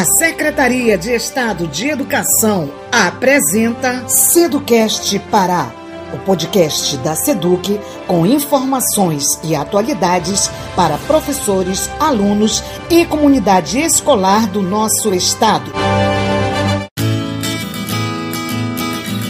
A Secretaria de Estado de Educação apresenta Seducast Pará, o podcast da Seduc com informações e atualidades para professores, alunos e comunidade escolar do nosso estado.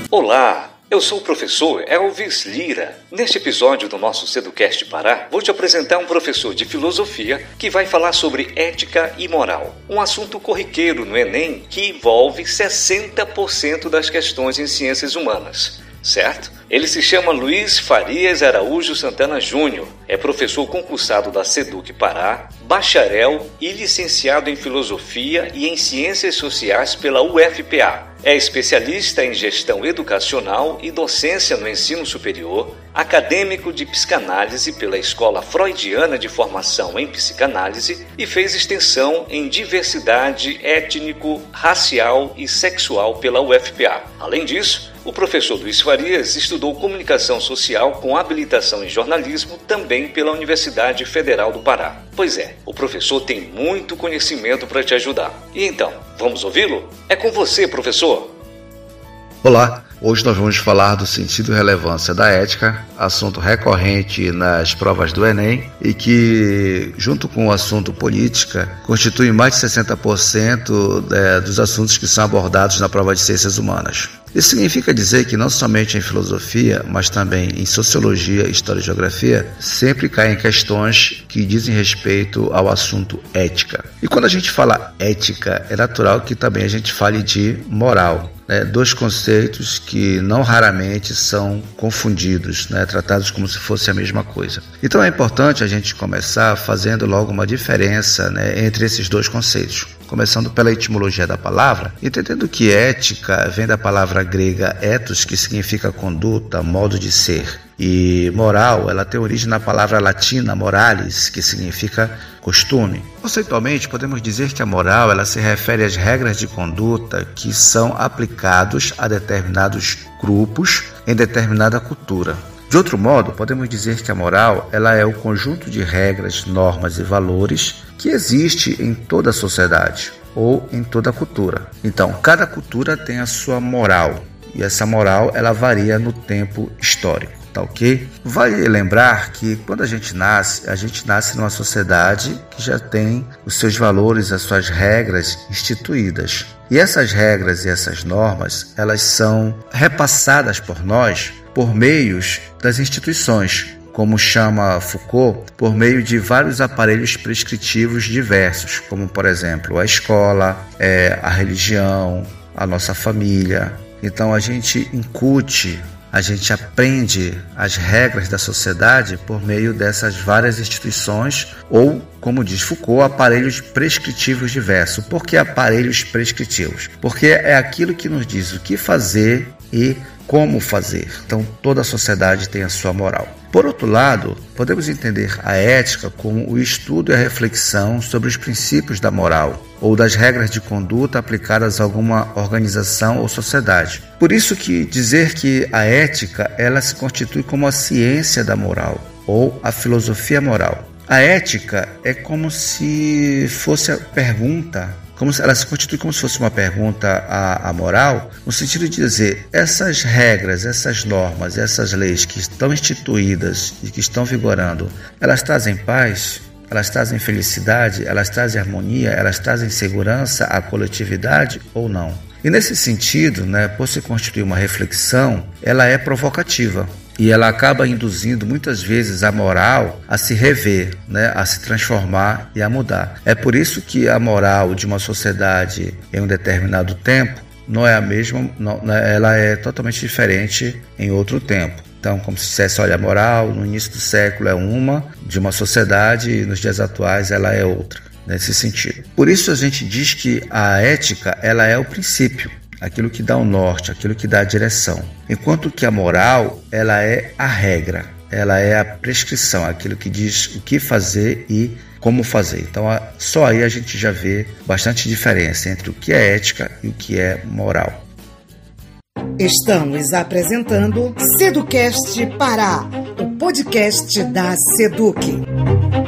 Olá! Eu sou o professor Elvis Lira. Neste episódio do nosso Seducast Pará, vou te apresentar um professor de filosofia que vai falar sobre ética e moral, um assunto corriqueiro no Enem que envolve 60% das questões em ciências humanas certo? Ele se chama Luiz Farias Araújo Santana Júnior, é professor concursado da SEDUC Pará, bacharel e licenciado em Filosofia e em Ciências Sociais pela UFPA. É especialista em gestão educacional e docência no ensino superior, acadêmico de psicanálise pela Escola Freudiana de Formação em Psicanálise e fez extensão em diversidade étnico, racial e sexual pela UFPA. Além disso, o professor Luiz Farias estudou comunicação social com habilitação em jornalismo também pela Universidade Federal do Pará. Pois é, o professor tem muito conhecimento para te ajudar. E então, vamos ouvi-lo? É com você, professor. Olá, hoje nós vamos falar do sentido e relevância da ética, assunto recorrente nas provas do Enem e que, junto com o assunto política, constitui mais de 60% é, dos assuntos que são abordados na prova de ciências humanas. Isso significa dizer que não somente em filosofia, mas também em sociologia, história e geografia, sempre caem questões que dizem respeito ao assunto ética. E quando a gente fala ética, é natural que também a gente fale de moral. Né? Dois conceitos que não raramente são confundidos, né? tratados como se fosse a mesma coisa. Então é importante a gente começar fazendo logo uma diferença né, entre esses dois conceitos começando pela etimologia da palavra, entendendo que ética vem da palavra grega ethos, que significa conduta, modo de ser, e moral, ela tem origem na palavra latina moralis, que significa costume. Conceitualmente, podemos dizer que a moral ela se refere às regras de conduta que são aplicados a determinados grupos em determinada cultura. De outro modo, podemos dizer que a moral ela é o conjunto de regras, normas e valores que existe em toda a sociedade ou em toda a cultura. Então, cada cultura tem a sua moral e essa moral ela varia no tempo histórico tá ok? Vale lembrar que quando a gente nasce, a gente nasce numa sociedade que já tem os seus valores, as suas regras instituídas. E essas regras e essas normas, elas são repassadas por nós por meios das instituições, como chama Foucault, por meio de vários aparelhos prescritivos diversos, como por exemplo a escola, é, a religião, a nossa família. Então a gente incute, a gente aprende as regras da sociedade por meio dessas várias instituições ou, como diz Foucault, aparelhos prescritivos diversos. Por que aparelhos prescritivos? Porque é aquilo que nos diz o que fazer e como fazer. Então, toda a sociedade tem a sua moral. Por outro lado, podemos entender a ética como o estudo e a reflexão sobre os princípios da moral ou das regras de conduta aplicadas a alguma organização ou sociedade. Por isso que dizer que a ética ela se constitui como a ciência da moral ou a filosofia moral. A ética é como se fosse a pergunta como ela se constitui como se fosse uma pergunta à, à moral, no sentido de dizer essas regras, essas normas, essas leis que estão instituídas e que estão vigorando, elas trazem paz? Elas trazem felicidade? Elas trazem harmonia? Elas trazem segurança à coletividade ou não? E nesse sentido, né, por se constituir uma reflexão, ela é provocativa e ela acaba induzindo muitas vezes a moral a se rever, né, a se transformar e a mudar. É por isso que a moral de uma sociedade em um determinado tempo não é a mesma, não, né, ela é totalmente diferente em outro tempo. Então, como se dissesse, olha, a moral no início do século é uma de uma sociedade e nos dias atuais ela é outra, nesse sentido. Por isso a gente diz que a ética ela é o princípio aquilo que dá o norte, aquilo que dá a direção. Enquanto que a moral, ela é a regra, ela é a prescrição, aquilo que diz o que fazer e como fazer. Então, só aí a gente já vê bastante diferença entre o que é ética e o que é moral. Estamos apresentando Seducast Pará, o podcast da Seduc.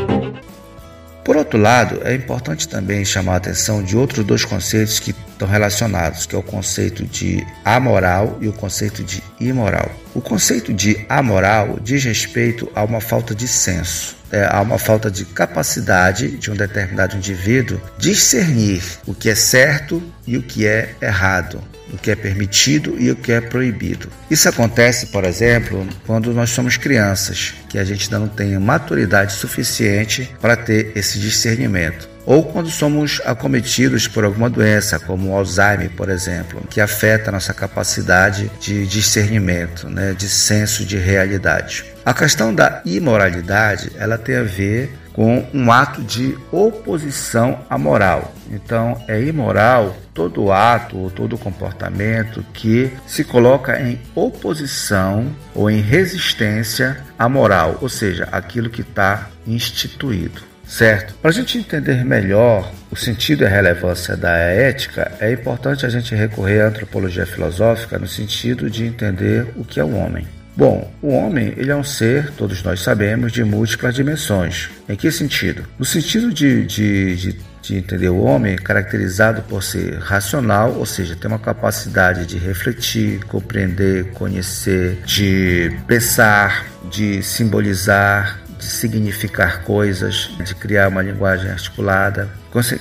Outro lado, é importante também chamar a atenção de outros dois conceitos que estão relacionados, que é o conceito de amoral e o conceito de imoral. O conceito de amoral diz respeito a uma falta de senso, é, a uma falta de capacidade de um determinado indivíduo discernir o que é certo e o que é errado, o que é permitido e o que é proibido. Isso acontece, por exemplo, quando nós somos crianças, que a gente ainda não tem maturidade suficiente para ter esse discernimento ou quando somos acometidos por alguma doença, como o Alzheimer, por exemplo, que afeta a nossa capacidade de discernimento, né, de senso de realidade. A questão da imoralidade, ela tem a ver com um ato de oposição à moral. Então, é imoral todo ato ou todo comportamento que se coloca em oposição ou em resistência à moral, ou seja, aquilo que está instituído certo? Para a gente entender melhor o sentido e a relevância da ética, é importante a gente recorrer à antropologia filosófica no sentido de entender o que é o homem. Bom, o homem ele é um ser, todos nós sabemos, de múltiplas dimensões. Em que sentido? No sentido de, de, de, de entender o homem caracterizado por ser racional, ou seja, ter uma capacidade de refletir, compreender, conhecer, de pensar, de simbolizar, de significar coisas, de criar uma linguagem articulada.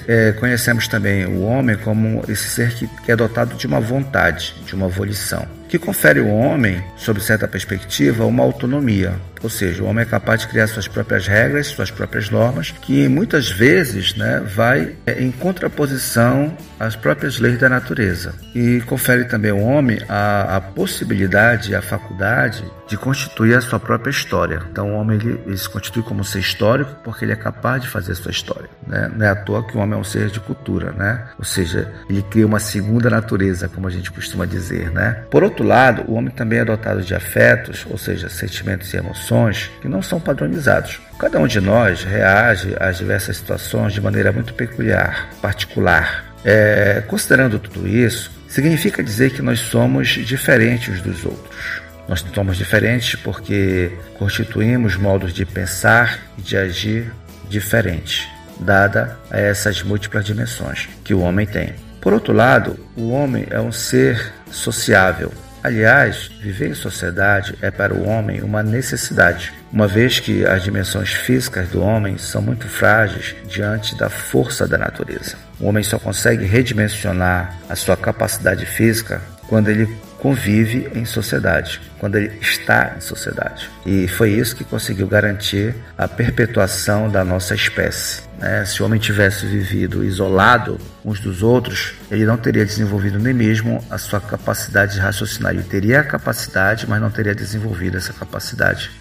É, conhecemos também o homem como esse ser que é dotado de uma vontade, de uma volição que confere ao homem, sob certa perspectiva, uma autonomia. Ou seja, o homem é capaz de criar suas próprias regras, suas próprias normas, que muitas vezes né, vai é, em contraposição às próprias leis da natureza. E confere também ao homem a, a possibilidade, a faculdade de constituir a sua própria história. Então o homem ele, ele, se constitui como ser histórico porque ele é capaz de fazer a sua história. Né? Não é à toa que o homem é um ser de cultura, né? ou seja, ele cria uma segunda natureza, como a gente costuma dizer. Né? Por outro lado, o homem também é dotado de afetos, ou seja, sentimentos e emoções, que não são padronizados. Cada um de nós reage às diversas situações de maneira muito peculiar, particular. É, considerando tudo isso, significa dizer que nós somos diferentes dos outros. Nós somos diferentes porque constituímos modos de pensar e de agir diferentes, dada a essas múltiplas dimensões que o homem tem. Por outro lado, o homem é um ser sociável, Aliás, viver em sociedade é para o homem uma necessidade, uma vez que as dimensões físicas do homem são muito frágeis diante da força da natureza. O homem só consegue redimensionar a sua capacidade física quando ele convive em sociedade, quando ele está em sociedade. E foi isso que conseguiu garantir a perpetuação da nossa espécie. Né? Se o homem tivesse vivido isolado uns dos outros, ele não teria desenvolvido nem mesmo a sua capacidade de raciocinar. Ele teria a capacidade, mas não teria desenvolvido essa capacidade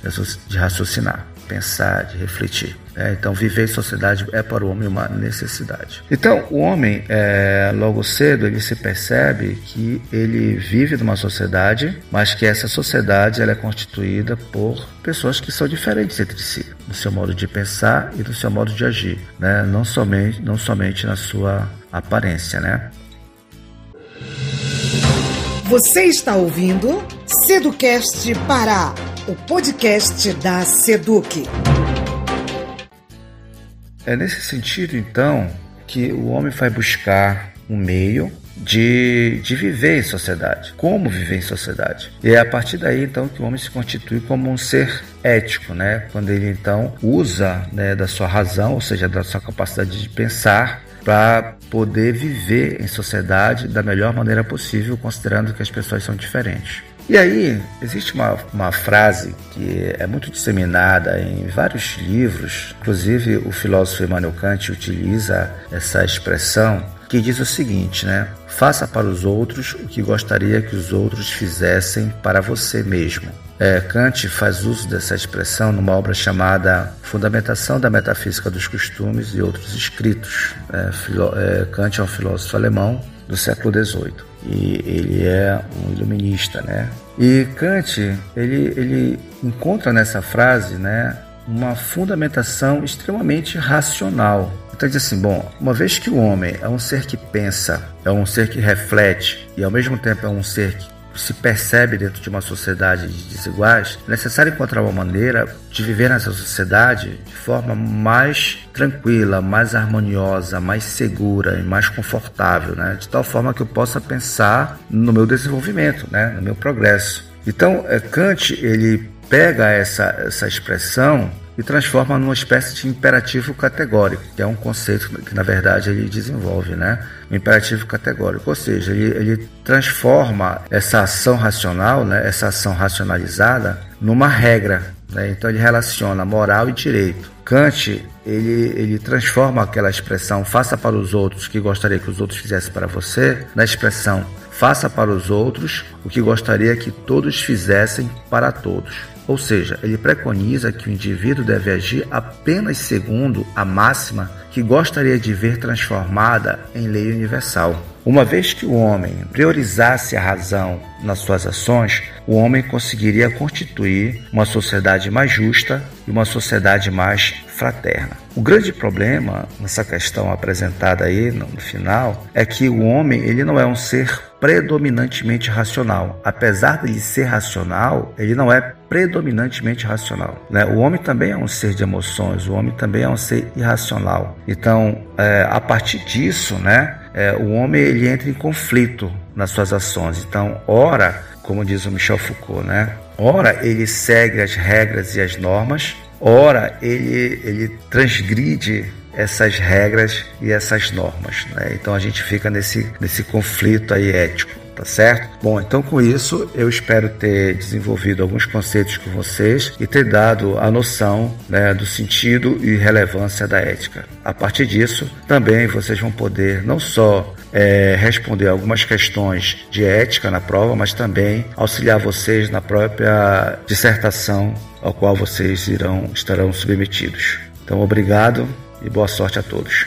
de raciocinar pensar, de refletir. É, então, viver em sociedade é para o homem uma necessidade. Então, o homem, é, logo cedo, ele se percebe que ele vive numa sociedade, mas que essa sociedade ela é constituída por pessoas que são diferentes entre si, no seu modo de pensar e no seu modo de agir, né? não, somente, não somente na sua aparência. Né? Você está ouvindo Seducast Pará o podcast da Seduc. É nesse sentido, então, que o homem vai buscar um meio de, de viver em sociedade. Como viver em sociedade? E é a partir daí, então, que o homem se constitui como um ser ético, né? Quando ele, então, usa né, da sua razão, ou seja, da sua capacidade de pensar para poder viver em sociedade da melhor maneira possível, considerando que as pessoas são diferentes. E aí, existe uma, uma frase que é muito disseminada em vários livros, inclusive o filósofo Emmanuel Kant utiliza essa expressão, que diz o seguinte, né? Faça para os outros o que gostaria que os outros fizessem para você mesmo. É, Kant faz uso dessa expressão numa obra chamada Fundamentação da Metafísica dos Costumes e Outros Escritos. É, é, Kant é um filósofo alemão do século XVIII e ele é um iluminista, né? E Kant ele, ele encontra nessa frase, né, uma fundamentação extremamente racional. Então diz assim, bom, uma vez que o homem é um ser que pensa, é um ser que reflete e ao mesmo tempo é um ser que se percebe dentro de uma sociedade de desiguais, é necessário encontrar uma maneira de viver nessa sociedade de forma mais tranquila, mais harmoniosa, mais segura e mais confortável, né? de tal forma que eu possa pensar no meu desenvolvimento, né? no meu progresso. Então, é, Kant ele pega essa, essa expressão e transforma numa espécie de imperativo categórico, que é um conceito que na verdade ele desenvolve, né? Um imperativo categórico, ou seja, ele, ele transforma essa ação racional, né? Essa ação racionalizada numa regra, né? Então ele relaciona moral e direito. Kant ele, ele transforma aquela expressão faça para os outros que gostaria que os outros fizessem para você na expressão faça para os outros o que gostaria que todos fizessem para todos. Ou seja, ele preconiza que o indivíduo deve agir apenas segundo a máxima que gostaria de ver transformada em lei universal. Uma vez que o homem priorizasse a razão nas suas ações, o homem conseguiria constituir uma sociedade mais justa e uma sociedade mais fraterna. O grande problema nessa questão apresentada aí no final é que o homem ele não é um ser predominantemente racional. Apesar de ele ser racional, ele não é predominantemente racional. Né? O homem também é um ser de emoções, o homem também é um ser irracional. Então, é, a partir disso, né, é, o homem ele entra em conflito nas suas ações. Então, ora, como diz o Michel Foucault, né, ora ele segue as regras e as normas, ora ele, ele transgride essas regras e essas normas. Né? Então a gente fica nesse, nesse conflito aí ético. Tá certo? Bom, então com isso eu espero ter desenvolvido alguns conceitos com vocês e ter dado a noção né, do sentido e relevância da ética. A partir disso, também vocês vão poder não só é, responder algumas questões de ética na prova, mas também auxiliar vocês na própria dissertação ao qual vocês irão estarão submetidos. Então, obrigado e boa sorte a todos.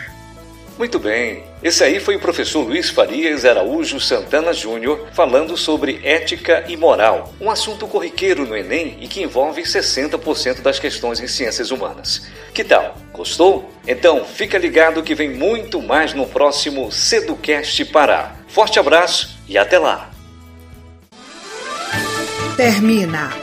Muito bem. Esse aí foi o professor Luiz Farias Araújo Santana Júnior falando sobre ética e moral, um assunto corriqueiro no Enem e que envolve 60% das questões em ciências humanas. Que tal? Gostou? Então fica ligado que vem muito mais no próximo Seducast Pará. Forte abraço e até lá! Termina